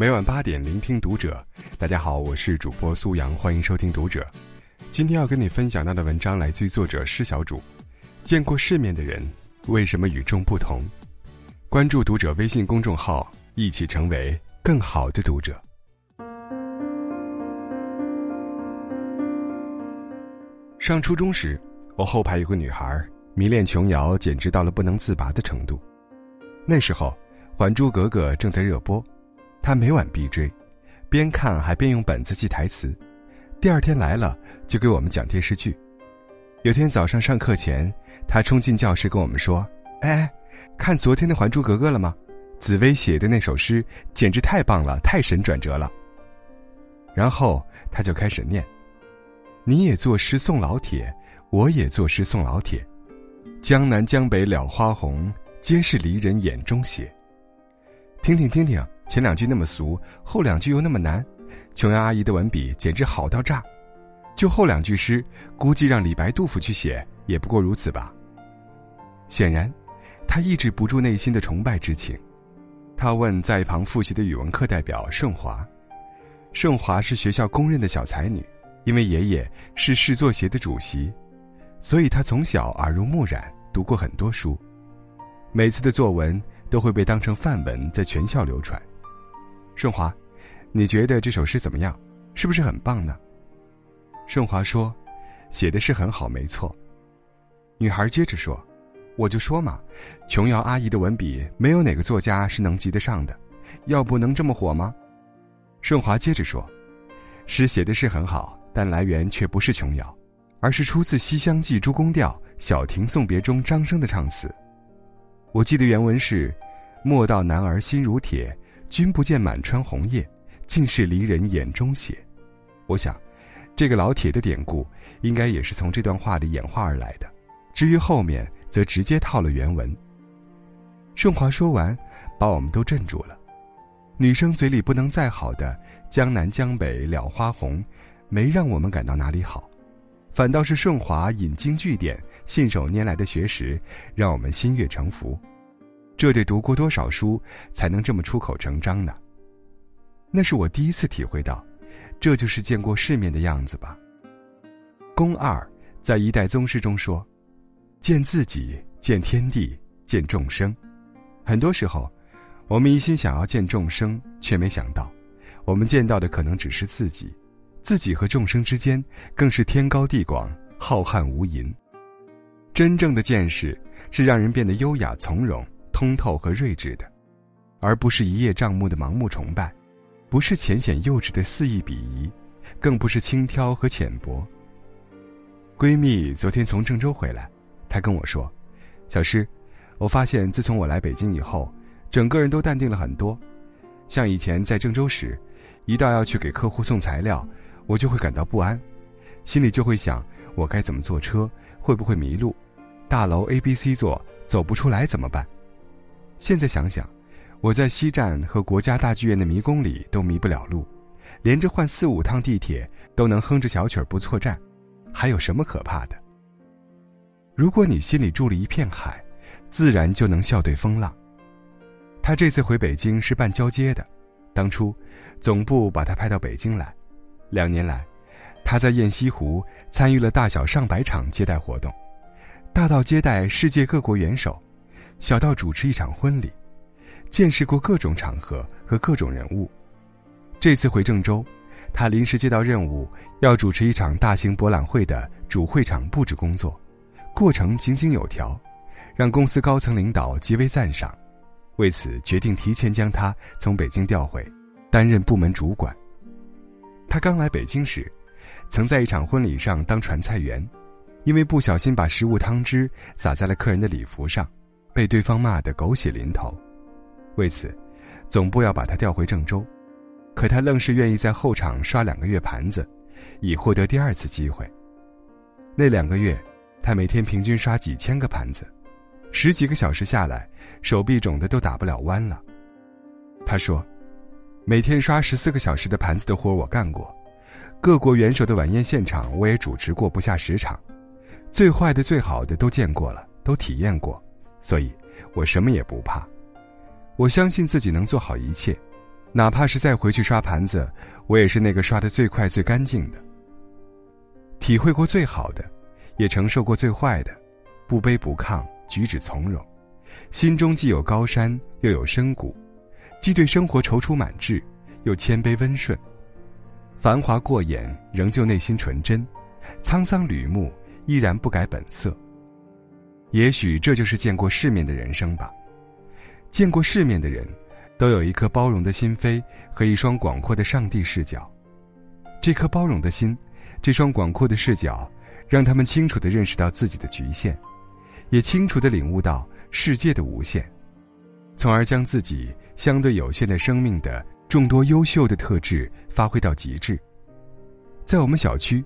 每晚八点，聆听读者。大家好，我是主播苏阳，欢迎收听读者。今天要跟你分享到的文章来自于作者施小主。见过世面的人，为什么与众不同？关注读者微信公众号，一起成为更好的读者。上初中时，我后排有个女孩，迷恋琼瑶，简直到了不能自拔的程度。那时候，《还珠格格》正在热播，他每晚必追，边看还边用本子记台词。第二天来了，就给我们讲电视剧。有天早上上课前，他冲进教室跟我们说：“哎哎，看昨天的《还珠格格》了吗？紫薇写的那首诗简直太棒了，太神转折了。”然后他就开始念。你也作诗送老铁，我也作诗送老铁。江南江北了花红，皆是离人眼中血。听听听听，前两句那么俗，后两句又那么难，琼瑶阿姨的文笔简直好到炸。就后两句诗，估计让李白、杜甫去写，也不过如此吧。显然，他抑制不住内心的崇拜之情。他问在一旁复习的语文课代表顺华：“顺华是学校公认的小才女。”因为爷爷是市作协的主席，所以他从小耳濡目染，读过很多书。每次的作文都会被当成范文在全校流传。顺华，你觉得这首诗怎么样？是不是很棒呢？顺华说：“写的是很好，没错。”女孩接着说：“我就说嘛，琼瑶阿姨的文笔没有哪个作家是能及得上的，要不能这么火吗？”顺华接着说：“诗写的是很好。”但来源却不是琼瑶，而是出自《西厢记·诸公调·小亭送别》中张生的唱词。我记得原文是：“莫道男儿心如铁，君不见满川红叶，尽是离人眼中血。”我想，这个老铁的典故应该也是从这段话里演化而来的。至于后面，则直接套了原文。顺华说完，把我们都镇住了。女生嘴里不能再好的“江南江北了花红”。没让我们感到哪里好，反倒是顺华引经据典、信手拈来的学识，让我们心悦诚服。这得读过多少书才能这么出口成章呢？那是我第一次体会到，这就是见过世面的样子吧。宫二在一代宗师中说：“见自己，见天地，见众生。”很多时候，我们一心想要见众生，却没想到，我们见到的可能只是自己。自己和众生之间，更是天高地广、浩瀚无垠。真正的见识是让人变得优雅从容、通透和睿智的，而不是一叶障目的盲目崇拜，不是浅显幼稚的肆意鄙夷，更不是轻佻和浅薄。闺蜜昨天从郑州回来，她跟我说：“小诗，我发现自从我来北京以后，整个人都淡定了很多。像以前在郑州时，一到要去给客户送材料。”我就会感到不安，心里就会想：我该怎么坐车？会不会迷路？大楼 A、B、C 座走不出来怎么办？现在想想，我在西站和国家大剧院的迷宫里都迷不了路，连着换四五趟地铁都能哼着小曲儿不错站，还有什么可怕的？如果你心里住了一片海，自然就能笑对风浪。他这次回北京是办交接的，当初总部把他派到北京来。两年来，他在雁西湖参与了大小上百场接待活动，大到接待世界各国元首，小到主持一场婚礼，见识过各种场合和各种人物。这次回郑州，他临时接到任务，要主持一场大型博览会的主会场布置工作，过程井井有条，让公司高层领导极为赞赏，为此决定提前将他从北京调回，担任部门主管。他刚来北京时，曾在一场婚礼上当传菜员，因为不小心把食物汤汁洒在了客人的礼服上，被对方骂得狗血淋头。为此，总部要把他调回郑州，可他愣是愿意在后场刷两个月盘子，以获得第二次机会。那两个月，他每天平均刷几千个盘子，十几个小时下来，手臂肿的都打不了弯了。他说。每天刷十四个小时的盘子的活我干过，各国元首的晚宴现场我也主持过不下十场，最坏的最好的都见过了，都体验过，所以我什么也不怕。我相信自己能做好一切，哪怕是再回去刷盘子，我也是那个刷的最快最干净的。体会过最好的，也承受过最坏的，不卑不亢，举止从容，心中既有高山又有深谷，既对生活踌躇满志，又谦卑温顺。繁华过眼，仍旧内心纯真；沧桑吕木，依然不改本色。也许这就是见过世面的人生吧。见过世面的人，都有一颗包容的心扉和一双广阔的上帝视角。这颗包容的心，这双广阔的视角，让他们清楚地认识到自己的局限，也清楚地领悟到世界的无限，从而将自己相对有限的生命的众多优秀的特质发挥到极致。在我们小区，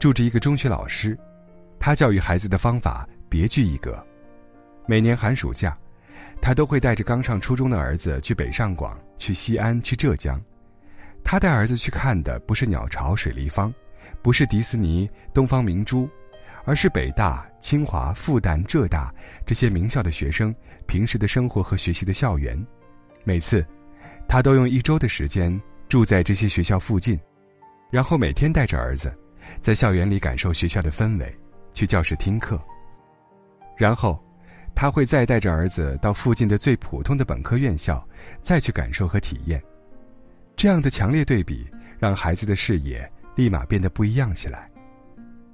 住着一个中学老师，他教育孩子的方法。别具一格。每年寒暑假，他都会带着刚上初中的儿子去北上广、去西安、去浙江。他带儿子去看的不是鸟巢、水立方，不是迪士尼、东方明珠，而是北大、清华、复旦、浙大这些名校的学生平时的生活和学习的校园。每次，他都用一周的时间住在这些学校附近，然后每天带着儿子，在校园里感受学校的氛围，去教室听课。然后，他会再带着儿子到附近的最普通的本科院校，再去感受和体验。这样的强烈对比，让孩子的视野立马变得不一样起来。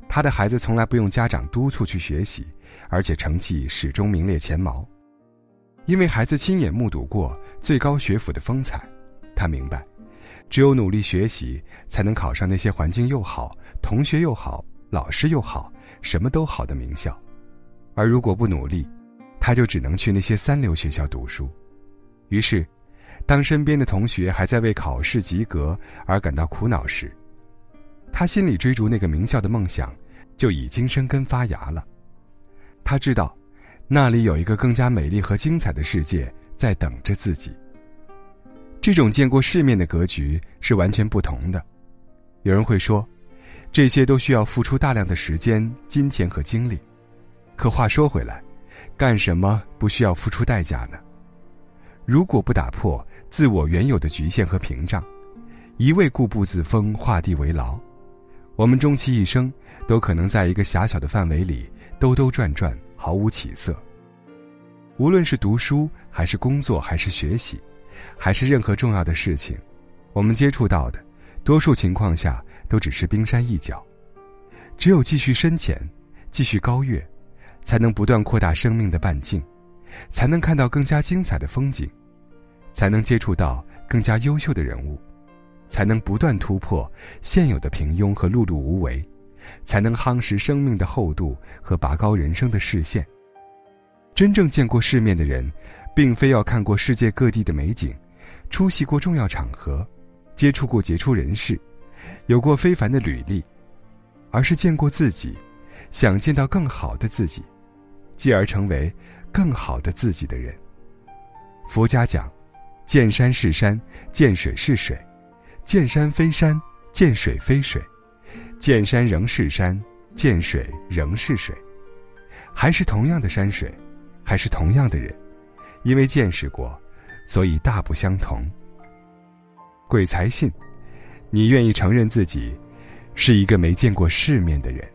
他的孩子从来不用家长督促去学习，而且成绩始终名列前茅，因为孩子亲眼目睹过最高学府的风采。他明白，只有努力学习，才能考上那些环境又好、同学又好、老师又好、什么都好的名校。而如果不努力，他就只能去那些三流学校读书。于是，当身边的同学还在为考试及格而感到苦恼时，他心里追逐那个名校的梦想就已经生根发芽了。他知道，那里有一个更加美丽和精彩的世界在等着自己。这种见过世面的格局是完全不同的。有人会说，这些都需要付出大量的时间、金钱和精力。可话说回来，干什么不需要付出代价呢？如果不打破自我原有的局限和屏障，一味固步自封、画地为牢，我们终其一生都可能在一个狭小的范围里兜兜转转，毫无起色。无论是读书，还是工作，还是学习，还是任何重要的事情，我们接触到的，多数情况下都只是冰山一角。只有继续深潜，继续高跃。才能不断扩大生命的半径，才能看到更加精彩的风景，才能接触到更加优秀的人物，才能不断突破现有的平庸和碌碌无为，才能夯实生命的厚度和拔高人生的视线。真正见过世面的人，并非要看过世界各地的美景，出席过重要场合，接触过杰出人士，有过非凡的履历，而是见过自己。想见到更好的自己，继而成为更好的自己的人。佛家讲：见山是山，见水是水；见山非山，见水非水；见山仍是山，见水仍是水。还是同样的山水，还是同样的人，因为见识过，所以大不相同。鬼才信，你愿意承认自己是一个没见过世面的人。